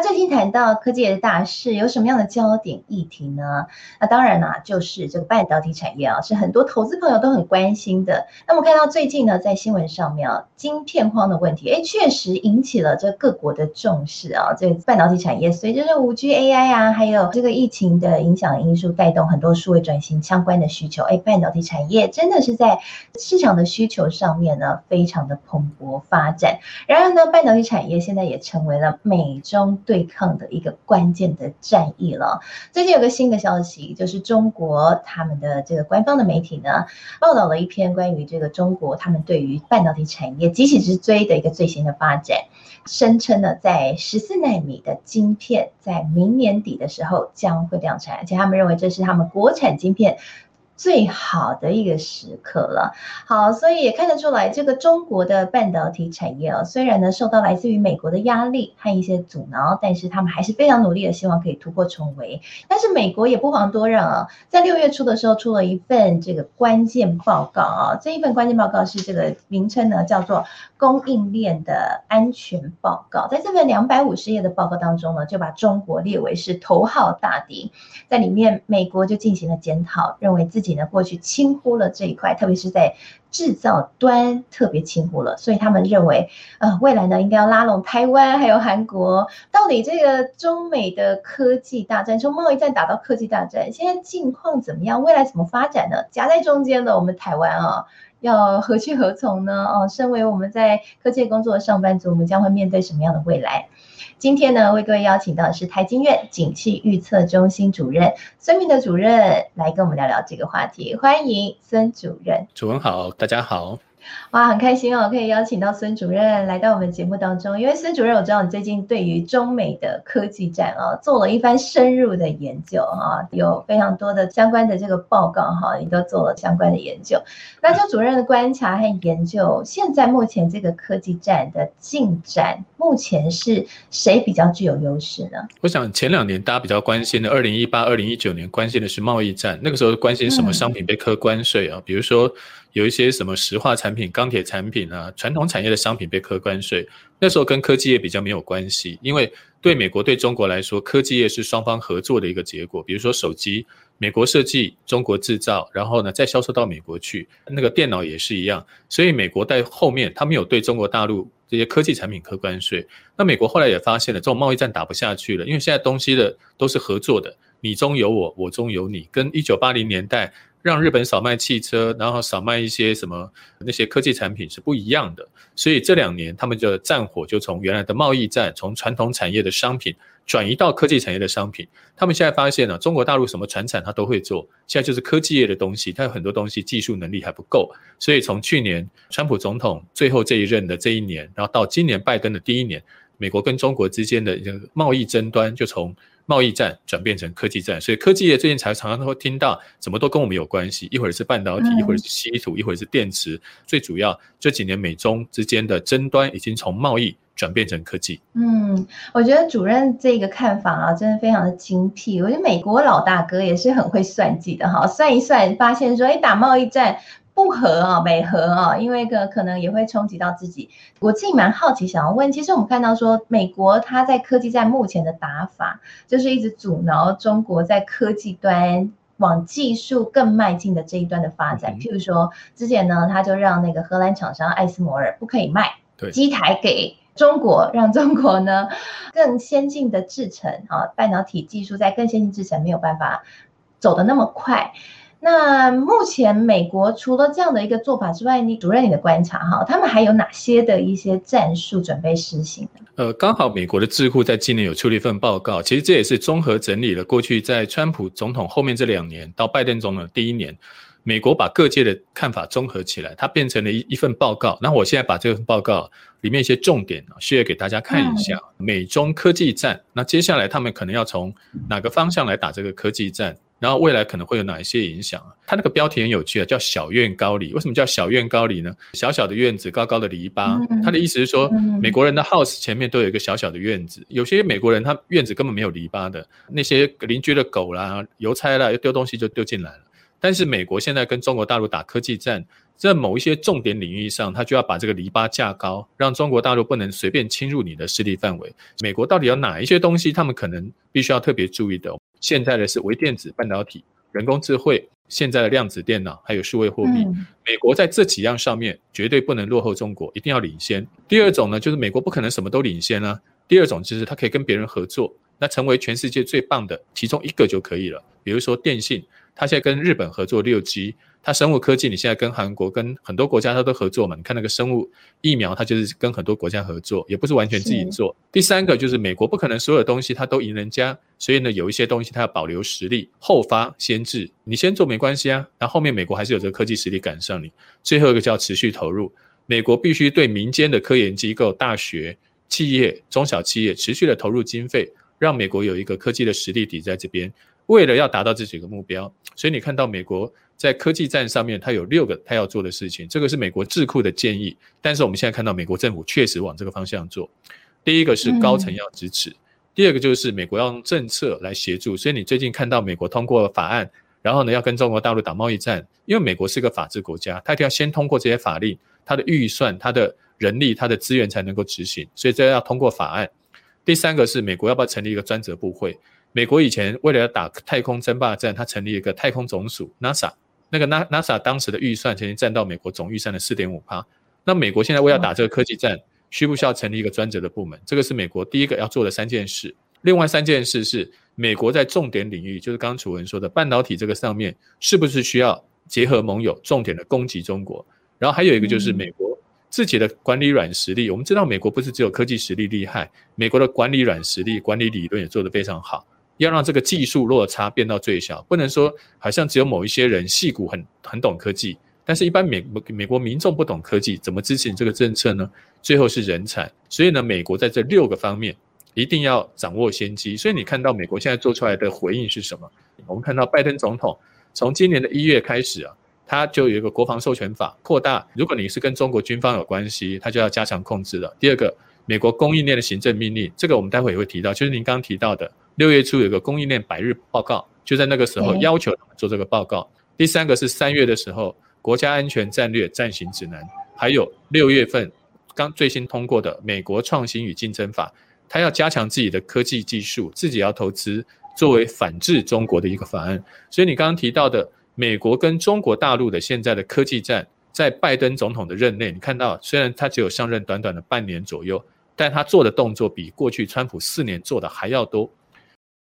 最近谈到科技的大事，有什么样的焦点议题呢？那当然啦、就是这个半导体产业啊，是很多投资朋友都很关心的。那我们看到最近呢，在新闻上面啊，晶片荒的问题，哎，确实引起了这各国的重视啊。这半导体产业随着这五 G、AI 啊，还有这个疫情的影响因素，带动很多数位转型相关的需求。哎，半导体产业真的是在市场的需求上面呢，非常的蓬勃发展。然而呢，半导体产业现在也成为了美中对抗的一个关键的战役了。最近有个新的消息，就是中国他们的这个官方的媒体呢，报道了一篇关于这个中国他们对于半导体产业急起直追的一个最新的发展，声称呢，在十四纳米的晶片在明年底的时候将会量产，而且他们认为这是他们国产晶片。最好的一个时刻了，好，所以也看得出来，这个中国的半导体产业啊，虽然呢受到来自于美国的压力和一些阻挠，但是他们还是非常努力的，希望可以突破重围。但是美国也不遑多让啊，在六月初的时候出了一份这个关键报告啊，这一份关键报告是这个名称呢叫做供应链的安全报告。在这份两百五十页的报告当中呢，就把中国列为是头号大敌，在里面美国就进行了检讨，认为自己。过去轻忽了这一块，特别是在制造端特别轻忽了，所以他们认为，呃，未来呢应该要拉拢台湾还有韩国。到底这个中美的科技大战，从贸易战打到科技大战，现在境况怎么样？未来怎么发展呢？夹在中间的我们台湾啊，要何去何从呢？哦，身为我们在科技工作的上班族，我们将会面对什么样的未来？今天呢，为各位邀请到的是台经院景气预测中心主任孙明的主任来跟我们聊聊这个话题。欢迎孙主任。主任好，大家好。哇，很开心哦，可以邀请到孙主任来到我们节目当中。因为孙主任，我知道你最近对于中美的科技战啊，做了一番深入的研究哈，有非常多的相关的这个报告哈，你都做了相关的研究。那就主任的观察和研究，现在目前这个科技战的进展，目前是谁比较具有优势呢？我想前两年大家比较关心的，二零一八、二零一九年关心的是贸易战，那个时候关心什么商品被课关税啊，嗯、比如说。有一些什么石化产品、钢铁产品啊，传统产业的商品被课关税，那时候跟科技业比较没有关系，因为对美国、对中国来说，科技业是双方合作的一个结果。比如说手机，美国设计，中国制造，然后呢再销售到美国去，那个电脑也是一样。所以美国在后面，他们有对中国大陆这些科技产品课关税。那美国后来也发现了，这种贸易战打不下去了，因为现在东西的都是合作的，你中有我，我中有你，跟一九八零年代。让日本少卖汽车，然后少卖一些什么那些科技产品是不一样的，所以这两年他们的战火就从原来的贸易战，从传统产业的商品转移到科技产业的商品。他们现在发现呢，中国大陆什么传产他都会做，现在就是科技业的东西，它有很多东西技术能力还不够，所以从去年川普总统最后这一任的这一年，然后到今年拜登的第一年，美国跟中国之间的这个贸易争端就从。贸易战转变成科技战，所以科技业最近才常常都会听到，怎么都跟我们有关系。一会儿是半导体，一会儿是稀土，一会儿是电池。最主要这几年美中之间的争端已经从贸易转变成科技。嗯，我觉得主任这个看法啊，真的非常的精辟。我觉得美国老大哥也是很会算计的哈，算一算发现说，哎，打贸易战。不合啊，美合啊，因为个可能也会冲击到自己。我自己蛮好奇，想要问，其实我们看到说，美国它在科技战目前的打法，就是一直阻挠中国在科技端往技术更迈进的这一端的发展。嗯、譬如说，之前呢，他就让那个荷兰厂商艾斯摩尔不可以卖机台给中国，让中国呢更先进的制程啊，半导体技术在更先进制程没有办法走得那么快。那目前美国除了这样的一个做法之外，你主任你的观察哈，他们还有哪些的一些战术准备实行呢？呃，刚好美国的智库在今年有出了一份报告，其实这也是综合整理了过去在川普总统后面这两年到拜登总统的第一年，美国把各界的看法综合起来，它变成了一一份报告。那我现在把这份报告里面一些重点啊，share 给大家看一下。嗯、美中科技战，那接下来他们可能要从哪个方向来打这个科技战？然后未来可能会有哪一些影响啊？它那个标题很有趣啊，叫“小院高篱”。为什么叫小院高篱呢？小小的院子，高高的篱笆。他的意思是说，美国人的 house 前面都有一个小小的院子。有些美国人他院子根本没有篱笆的，那些邻居的狗啦、邮差啦，又丢东西就丢进来了。但是美国现在跟中国大陆打科技战，在某一些重点领域上，他就要把这个篱笆架高，让中国大陆不能随便侵入你的势力范围。美国到底有哪一些东西，他们可能必须要特别注意的？现在的是微电子半导体、人工智慧，现在的量子电脑，还有数位货币。嗯、美国在这几样上面绝对不能落后中国，一定要领先。第二种呢，就是美国不可能什么都领先啊。第二种就是它可以跟别人合作，那成为全世界最棒的其中一个就可以了。比如说电信，它现在跟日本合作六 G。它生物科技，你现在跟韩国、跟很多国家它都合作嘛？你看那个生物疫苗，它就是跟很多国家合作，也不是完全自己做。第三个就是美国不可能所有东西它都赢人家，所以呢，有一些东西它要保留实力，后发先至。你先做没关系啊，那后面美国还是有这个科技实力赶上你。最后一个叫持续投入，美国必须对民间的科研机构、大学、企业、中小企业持续的投入经费，让美国有一个科技的实力底在这边。为了要达到这几个目标，所以你看到美国在科技战上面，它有六个它要做的事情。这个是美国智库的建议，但是我们现在看到美国政府确实往这个方向做。第一个是高层要支持，第二个就是美国要用政策来协助。所以你最近看到美国通过了法案，然后呢要跟中国大陆打贸易战，因为美国是个法治国家，它一定要先通过这些法令，它的预算、它的人力、它的资源才能够执行，所以这要通过法案。第三个是美国要不要成立一个专责部会？美国以前为了要打太空争霸战，他成立一个太空总署 NASA，那个 NASA 当时的预算曾经占到美国总预算的四点五趴。那美国现在为了打这个科技战，需不需要成立一个专责的部门？这个是美国第一个要做的三件事。另外三件事是美国在重点领域，就是刚刚楚文说的半导体这个上面，是不是需要结合盟友，重点的攻击中国？然后还有一个就是美国自己的管理软实力。我们知道美国不是只有科技实力厉害，美国的管理软实力、管理理论也做得非常好。要让这个技术落差变到最小，不能说好像只有某一些人矽谷很很懂科技，但是一般美美国民众不懂科技，怎么支持你这个政策呢？最后是人才，所以呢，美国在这六个方面一定要掌握先机。所以你看到美国现在做出来的回应是什么？我们看到拜登总统从今年的一月开始啊，他就有一个国防授权法扩大，如果你是跟中国军方有关系，他就要加强控制了。第二个，美国供应链的行政命令，这个我们待会也会提到，就是您刚刚提到的。六月初有个供应链百日报告，就在那个时候要求他们做这个报告。第三个是三月的时候，国家安全战略暂行指南，还有六月份刚最新通过的美国创新与竞争法，它要加强自己的科技技术，自己要投资，作为反制中国的一个法案。所以你刚刚提到的美国跟中国大陆的现在的科技战，在拜登总统的任内，你看到虽然他只有上任短短的半年左右，但他做的动作比过去川普四年做的还要多。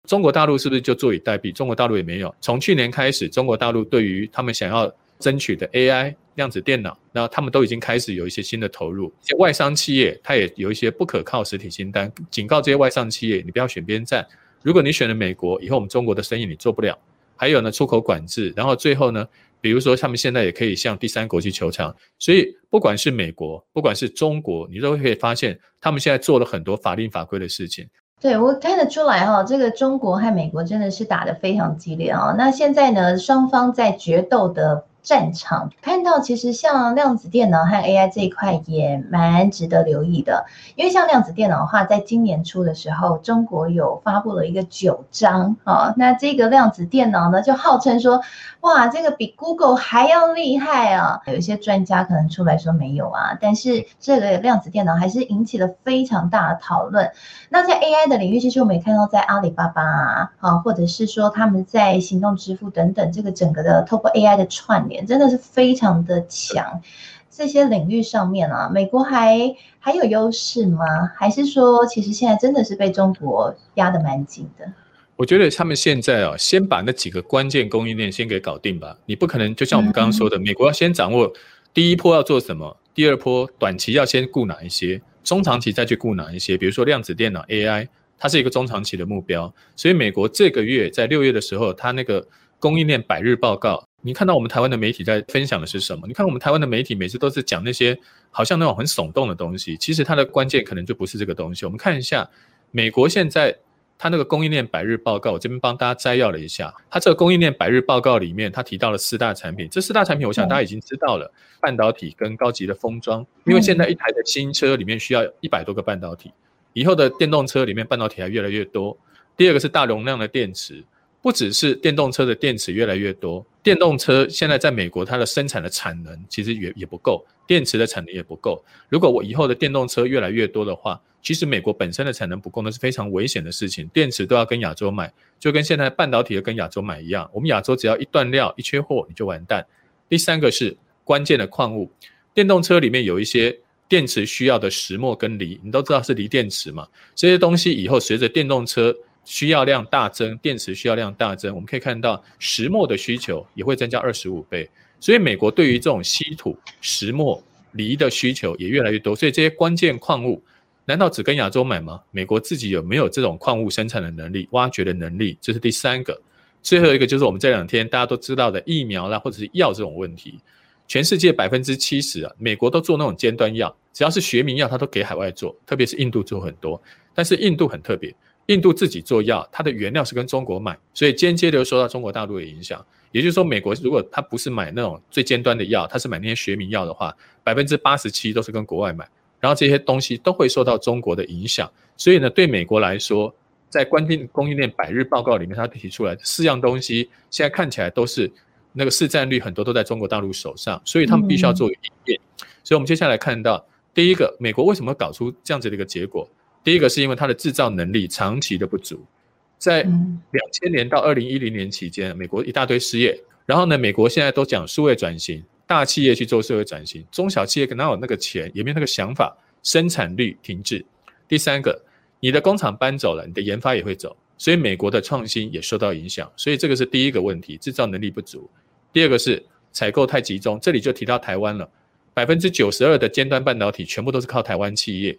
中国大陆是不是就坐以待毙？中国大陆也没有。从去年开始，中国大陆对于他们想要争取的 AI 量子电脑，然后他们都已经开始有一些新的投入。外商企业，它也有一些不可靠实体清单，警告这些外商企业，你不要选边站。如果你选了美国，以后我们中国的生意你做不了。还有呢，出口管制，然后最后呢，比如说他们现在也可以向第三国去求偿。所以不管是美国，不管是中国，你都可以发现，他们现在做了很多法令法规的事情。对，我看得出来哈，这个中国和美国真的是打得非常激烈啊。那现在呢，双方在决斗的战场，看到其实像量子电脑和 AI 这一块也蛮值得留意的，因为像量子电脑的话，在今年初的时候，中国有发布了一个九章啊，那这个量子电脑呢，就号称说，哇，这个比 Google 还要厉害啊！有一些专家可能出来说没有啊，但是这个量子电脑还是引起了非常大的讨论。那在 AI 的领域，其实我们也看到，在阿里巴巴啊，啊，或者是说他们在行动支付等等，这个整个的透过 AI 的串联，真的是非常的强。这些领域上面啊，美国还还有优势吗？还是说，其实现在真的是被中国压得蛮紧的？我觉得他们现在啊，先把那几个关键供应链先给搞定吧。你不可能就像我们刚刚说的，美国要先掌握第一波要做什么，第二波短期要先顾哪一些，中长期再去顾哪一些。比如说量子电脑 AI，它是一个中长期的目标。所以美国这个月在六月的时候，它那个供应链百日报告，你看到我们台湾的媒体在分享的是什么？你看我们台湾的媒体每次都是讲那些好像那种很耸动的东西，其实它的关键可能就不是这个东西。我们看一下美国现在。它那个供应链百日报告，我这边帮大家摘要了一下。它这个供应链百日报告里面，它提到了四大产品。这四大产品，我想大家已经知道了：半导体跟高级的封装。因为现在一台的新车里面需要一百多个半导体，以后的电动车里面半导体还越来越多。第二个是大容量的电池，不只是电动车的电池越来越多，电动车现在在美国它的生产的产能其实也也不够，电池的产能也不够。如果我以后的电动车越来越多的话，其实美国本身的产能不够，那是非常危险的事情。电池都要跟亚洲买，就跟现在半导体要跟亚洲买一样。我们亚洲只要一断料、一缺货，你就完蛋。第三个是关键的矿物，电动车里面有一些电池需要的石墨跟锂，你都知道是锂电池嘛。这些东西以后随着电动车需要量大增，电池需要量大增，我们可以看到石墨的需求也会增加二十五倍。所以美国对于这种稀土、石墨、锂的需求也越来越多。所以这些关键矿物。难道只跟亚洲买吗？美国自己有没有这种矿物生产的能力、挖掘的能力？这是第三个。最后一个就是我们这两天大家都知道的疫苗啦，或者是药这种问题。全世界百分之七十啊，美国都做那种尖端药，只要是学名药，它都给海外做，特别是印度做很多。但是印度很特别，印度自己做药，它的原料是跟中国买，所以间接的受到中国大陆的影响。也就是说，美国如果它不是买那种最尖端的药，它是买那些学名药的话，百分之八十七都是跟国外买。然后这些东西都会受到中国的影响，所以呢，对美国来说，在关键供应链百日报告里面，他提出来四样东西，现在看起来都是那个市占率很多都在中国大陆手上，所以他们必须要做应变。所以，我们接下来看到第一个，美国为什么搞出这样子的一个结果？第一个是因为它的制造能力长期的不足，在两千年到二零一零年期间，美国一大堆失业，然后呢，美国现在都讲数位转型。大企业去做社会转型，中小企业哪有那个钱，也没有那个想法，生产率停滞。第三个，你的工厂搬走了，你的研发也会走，所以美国的创新也受到影响。所以这个是第一个问题，制造能力不足。第二个是采购太集中，这里就提到台湾了，百分之九十二的尖端半导体全部都是靠台湾企业。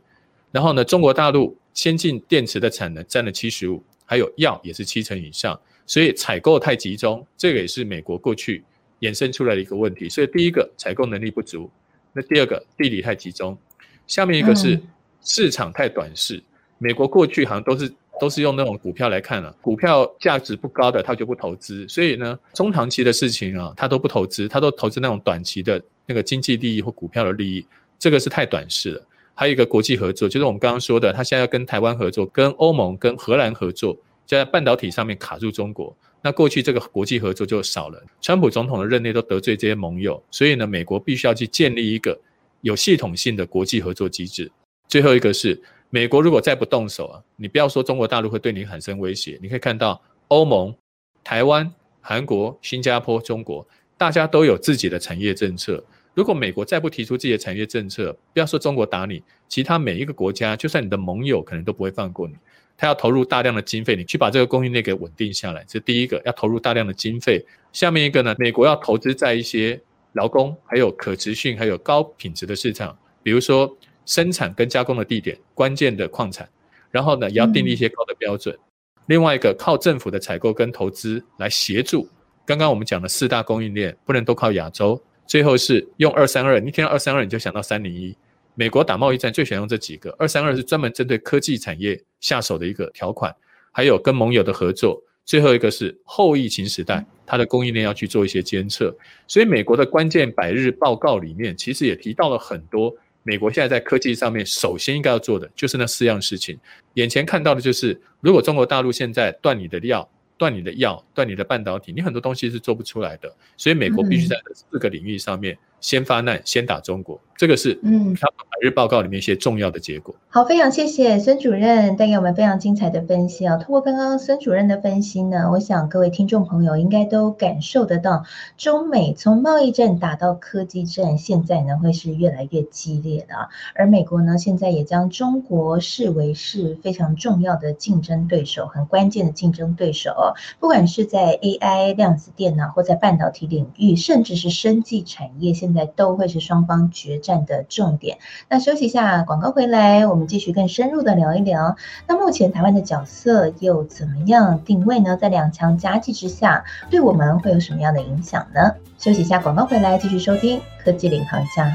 然后呢，中国大陆先进电池的产能占了七十五，还有药也是七成以上，所以采购太集中，这个也是美国过去。衍生出来的一个问题，所以第一个采购能力不足，那第二个地理太集中，下面一个是市场太短视。美国过去好像都是都是用那种股票来看了，啊，股票价值不高的他就不投资，所以呢，中长期的事情啊，他都不投资，他都投资那种短期的那个经济利益或股票的利益，这个是太短视了。还有一个国际合作，就是我们刚刚说的，他现在要跟台湾合作，跟欧盟、跟荷兰合作，就在半导体上面卡住中国。那过去这个国际合作就少了，川普总统的任内都得罪这些盟友，所以呢，美国必须要去建立一个有系统性的国际合作机制。最后一个是，美国如果再不动手啊，你不要说中国大陆会对你产生威胁，你可以看到欧盟、台湾、韩国、新加坡、中国，大家都有自己的产业政策。如果美国再不提出自己的产业政策，不要说中国打你，其他每一个国家，就算你的盟友，可能都不会放过你。他要投入大量的经费，你去把这个供应链给稳定下来，这是第一个，要投入大量的经费。下面一个呢，美国要投资在一些劳工、还有可持续、还有高品质的市场，比如说生产跟加工的地点、关键的矿产，然后呢，也要订立一些高的标准。嗯、另外一个，靠政府的采购跟投资来协助。刚刚我们讲的四大供应链不能都靠亚洲。最后是用二三二，你听到二三二你就想到三零一。美国打贸易战最喜欢用这几个，二三二是专门针对科技产业下手的一个条款，还有跟盟友的合作，最后一个是后疫情时代，它的供应链要去做一些监测。所以美国的关键百日报告里面，其实也提到了很多美国现在在科技上面首先应该要做的，就是那四样事情。眼前看到的就是，如果中国大陆现在断你的料。断你的药，断你的半导体，你很多东西是做不出来的，所以美国必须在这四个领域上面先发难，先打中国，这个是嗯，他百日报告里面一些重要的结果。好，非常谢谢孙主任带给我们非常精彩的分析啊！通过刚刚孙主任的分析呢，我想各位听众朋友应该都感受得到，中美从贸易战打到科技战，现在呢会是越来越激烈的，而美国呢现在也将中国视为是非常重要的竞争对手，很关键的竞争对手。不管是在 AI 量子电脑，或在半导体领域，甚至是生技产业，现在都会是双方决战的重点。那休息一下，广告回来，我们继续更深入的聊一聊。那目前台湾的角色又怎么样定位呢？在两强夹击之下，对我们会有什么样的影响呢？休息一下，广告回来继续收听科技领航家。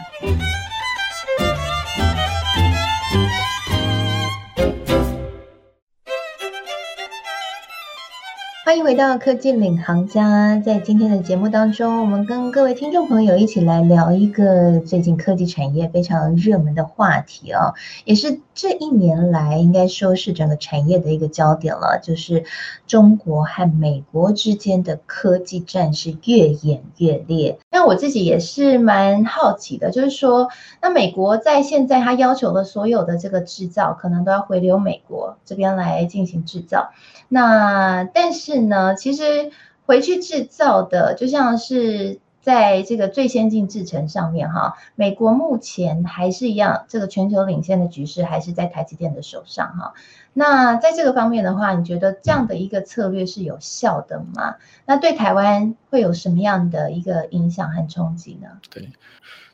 欢迎回到科技领航家，在今天的节目当中，我们跟各位听众朋友一起来聊一个最近科技产业非常热门的话题哦，也是这一年来应该说是整个产业的一个焦点了，就是中国和美国之间的科技战是越演越烈。那我自己也是蛮好奇的，就是说，那美国在现在他要求的所有的这个制造，可能都要回流美国这边来进行制造。那但是呢，其实回去制造的，就像是在这个最先进制程上面哈，美国目前还是一样，这个全球领先的局势还是在台积电的手上哈。那在这个方面的话，你觉得这样的一个策略是有效的吗？那对台湾会有什么样的一个影响和冲击呢？对，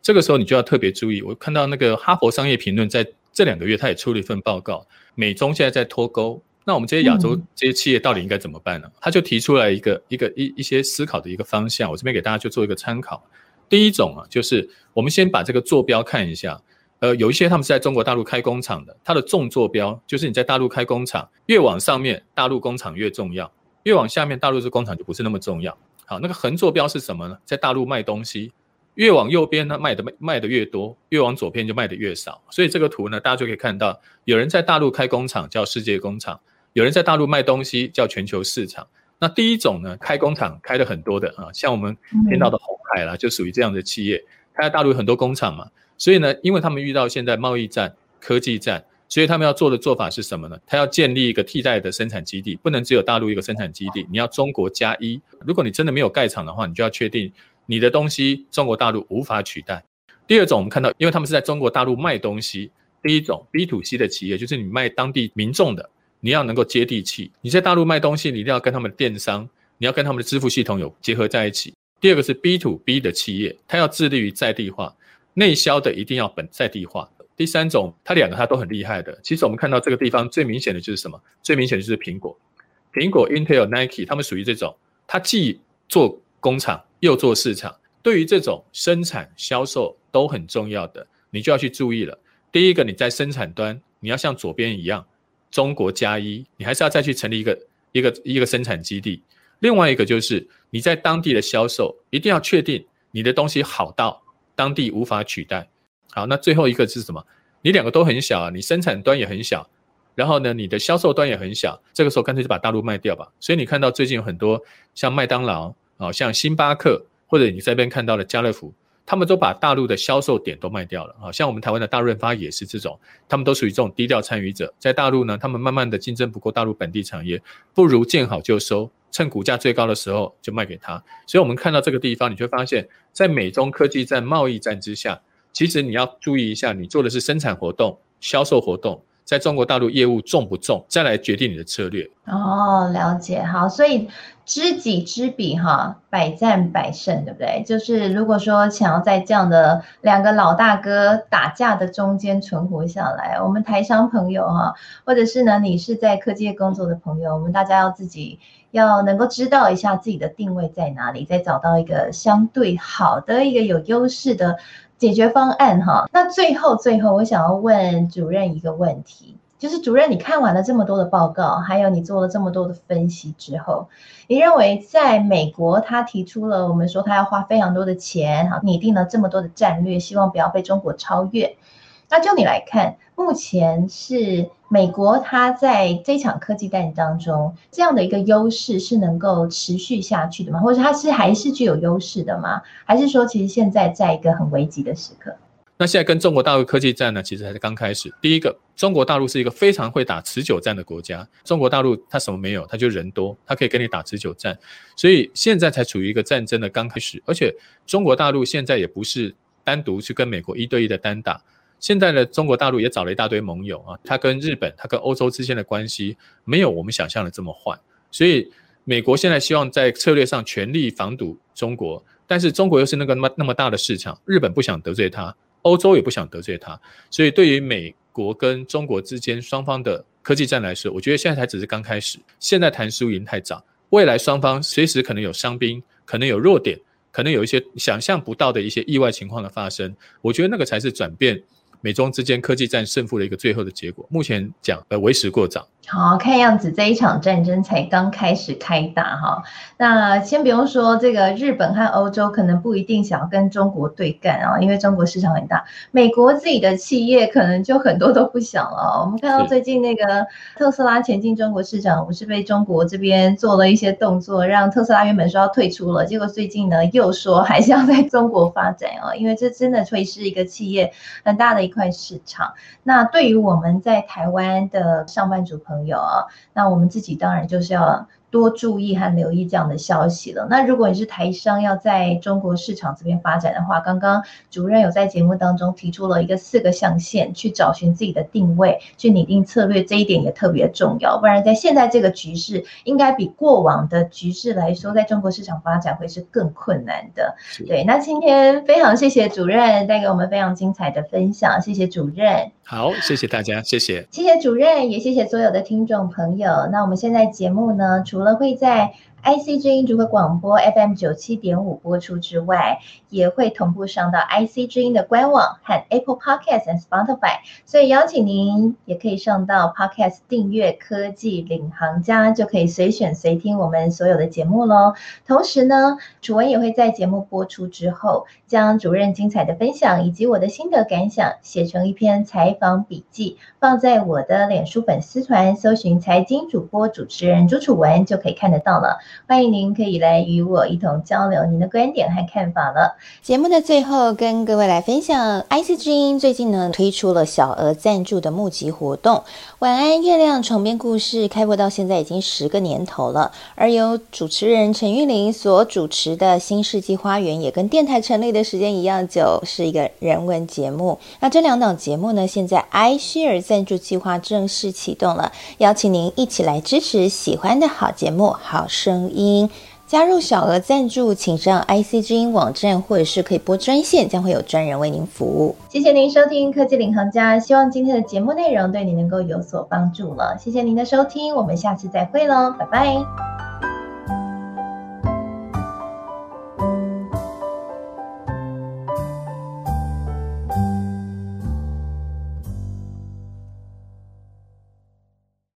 这个时候你就要特别注意，我看到那个哈佛商业评论在这两个月，他也出了一份报告，美中现在在脱钩。那我们这些亚洲这些企业到底应该怎么办呢？嗯、他就提出来一个一个一一些思考的一个方向，我这边给大家就做一个参考。第一种啊，就是我们先把这个坐标看一下，呃，有一些他们是在中国大陆开工厂的，它的纵坐标就是你在大陆开工厂，越往上面大陆工厂越重要，越往下面大陆这工厂就不是那么重要。好，那个横坐标是什么呢？在大陆卖东西，越往右边呢卖的卖卖的越多，越往左边就卖的越少。所以这个图呢，大家就可以看到，有人在大陆开工厂叫世界工厂。有人在大陆卖东西叫全球市场，那第一种呢，开工厂开的很多的啊，像我们听到的鸿海啦，就属于这样的企业，开在大陆有很多工厂嘛，所以呢，因为他们遇到现在贸易战、科技战，所以他们要做的做法是什么呢？他要建立一个替代的生产基地，不能只有大陆一个生产基地，你要中国加一。如果你真的没有盖厂的话，你就要确定你的东西中国大陆无法取代。第二种，我们看到，因为他们是在中国大陆卖东西，第一种 B to C 的企业，就是你卖当地民众的。你要能够接地气，你在大陆卖东西，你一定要跟他们的电商，你要跟他们的支付系统有结合在一起。第二个是 B to B 的企业，它要致力于在地化，内销的一定要本在地化。第三种，它两个它都很厉害的。其实我们看到这个地方最明显的就是什么？最明显的就是苹果，苹果、Intel、Nike，他们属于这种，它既做工厂又做市场，对于这种生产销售都很重要的，你就要去注意了。第一个，你在生产端，你要像左边一样。中国加一，你还是要再去成立一个一个一个生产基地。另外一个就是你在当地的销售，一定要确定你的东西好到当地无法取代。好，那最后一个是什么？你两个都很小啊，你生产端也很小，然后呢，你的销售端也很小。这个时候干脆就把大陆卖掉吧。所以你看到最近有很多像麦当劳啊，像星巴克，或者你这边看到的家乐福。他们都把大陆的销售点都卖掉了啊，像我们台湾的大润发也是这种，他们都属于这种低调参与者。在大陆呢，他们慢慢的竞争不过大陆本地产业，不如见好就收，趁股价最高的时候就卖给他。所以，我们看到这个地方，你就会发现，在美中科技战、贸易战之下，其实你要注意一下，你做的是生产活动、销售活动。在中国大陆业务重不重，再来决定你的策略。哦，了解，好，所以知己知彼，哈，百战百胜，对不对？就是如果说想要在这样的两个老大哥打架的中间存活下来，我们台商朋友哈，或者是呢，你是在科技业工作的朋友，我们大家要自己要能够知道一下自己的定位在哪里，再找到一个相对好的一个有优势的。解决方案哈，那最后最后，我想要问主任一个问题，就是主任，你看完了这么多的报告，还有你做了这么多的分析之后，你认为在美国，他提出了我们说他要花非常多的钱，哈，拟定了这么多的战略，希望不要被中国超越。那就你来看，目前是美国它在这场科技战当中这样的一个优势是能够持续下去的吗？或者它是还是具有优势的吗？还是说其实现在在一个很危急的时刻？那现在跟中国大陆科技战呢，其实还是刚开始。第一个，中国大陆是一个非常会打持久战的国家。中国大陆它什么没有？它就人多，它可以跟你打持久战。所以现在才处于一个战争的刚开始，而且中国大陆现在也不是单独去跟美国一对一的单打。现在呢，中国大陆也找了一大堆盟友啊，他跟日本、他跟欧洲之间的关系没有我们想象的这么坏，所以美国现在希望在策略上全力防堵中国，但是中国又是那个那么那么大的市场，日本不想得罪他，欧洲也不想得罪他，所以对于美国跟中国之间双方的科技战来说，我觉得现在才只是刚开始，现在谈输赢太早，未来双方随时可能有伤兵，可能有弱点，可能有一些想象不到的一些意外情况的发生，我觉得那个才是转变。美中之间科技战胜负的一个最后的结果，目前讲呃为时过早。好，看样子这一场战争才刚开始开打哈。那先不用说这个日本和欧洲可能不一定想要跟中国对干啊，因为中国市场很大。美国自己的企业可能就很多都不想了。我们看到最近那个特斯拉前进中国市场，不是被中国这边做了一些动作，让特斯拉原本说要退出了，结果最近呢又说还是要在中国发展啊，因为这真的会是一个企业很大的一块市场。那对于我们在台湾的上班族朋友，朋友啊，那我们自己当然就是要。多注意和留意这样的消息了。那如果你是台商要在中国市场这边发展的话，刚刚主任有在节目当中提出了一个四个象限，去找寻自己的定位，去拟定策略，这一点也特别重要。不然在现在这个局势，应该比过往的局势来说，在中国市场发展会是更困难的。对，那今天非常谢谢主任带给我们非常精彩的分享，谢谢主任。好，谢谢大家，谢谢，谢谢主任，也谢谢所有的听众朋友。那我们现在节目呢，除了我们会在 IC 之音主客广播 FM 九七点五播出之外，也会同步上到 IC 之音的官网和 Apple Podcast 和 Spotify，所以邀请您也可以上到 Podcast 订阅科技领航家，就可以随选随听我们所有的节目喽。同时呢，楚文也会在节目播出之后，将主任精彩的分享以及我的心得感想写成一篇采访笔记，放在我的脸书粉丝团，搜寻财经主播主持人朱楚文就可以看得到了。欢迎您可以来与我一同交流您的观点和看法了。节目的最后，跟各位来分享，IC 之音最近呢推出了小额赞助的募集活动。晚安月亮床边故事开播到现在已经十个年头了，而由主持人陈玉玲所主持的新世纪花园也跟电台成立的时间一样久，是一个人文节目。那这两档节目呢，现在 iShare 赞助计划正式启动了，邀请您一起来支持喜欢的好节目、好声音。加入小额赞助，请上 IC 之音网站或者是可以拨专线，将会有专人为您服务。谢谢您收听科技领航家，希望今天的节目内容对你能够有所帮助了。谢谢您的收听，我们下次再会喽，拜拜。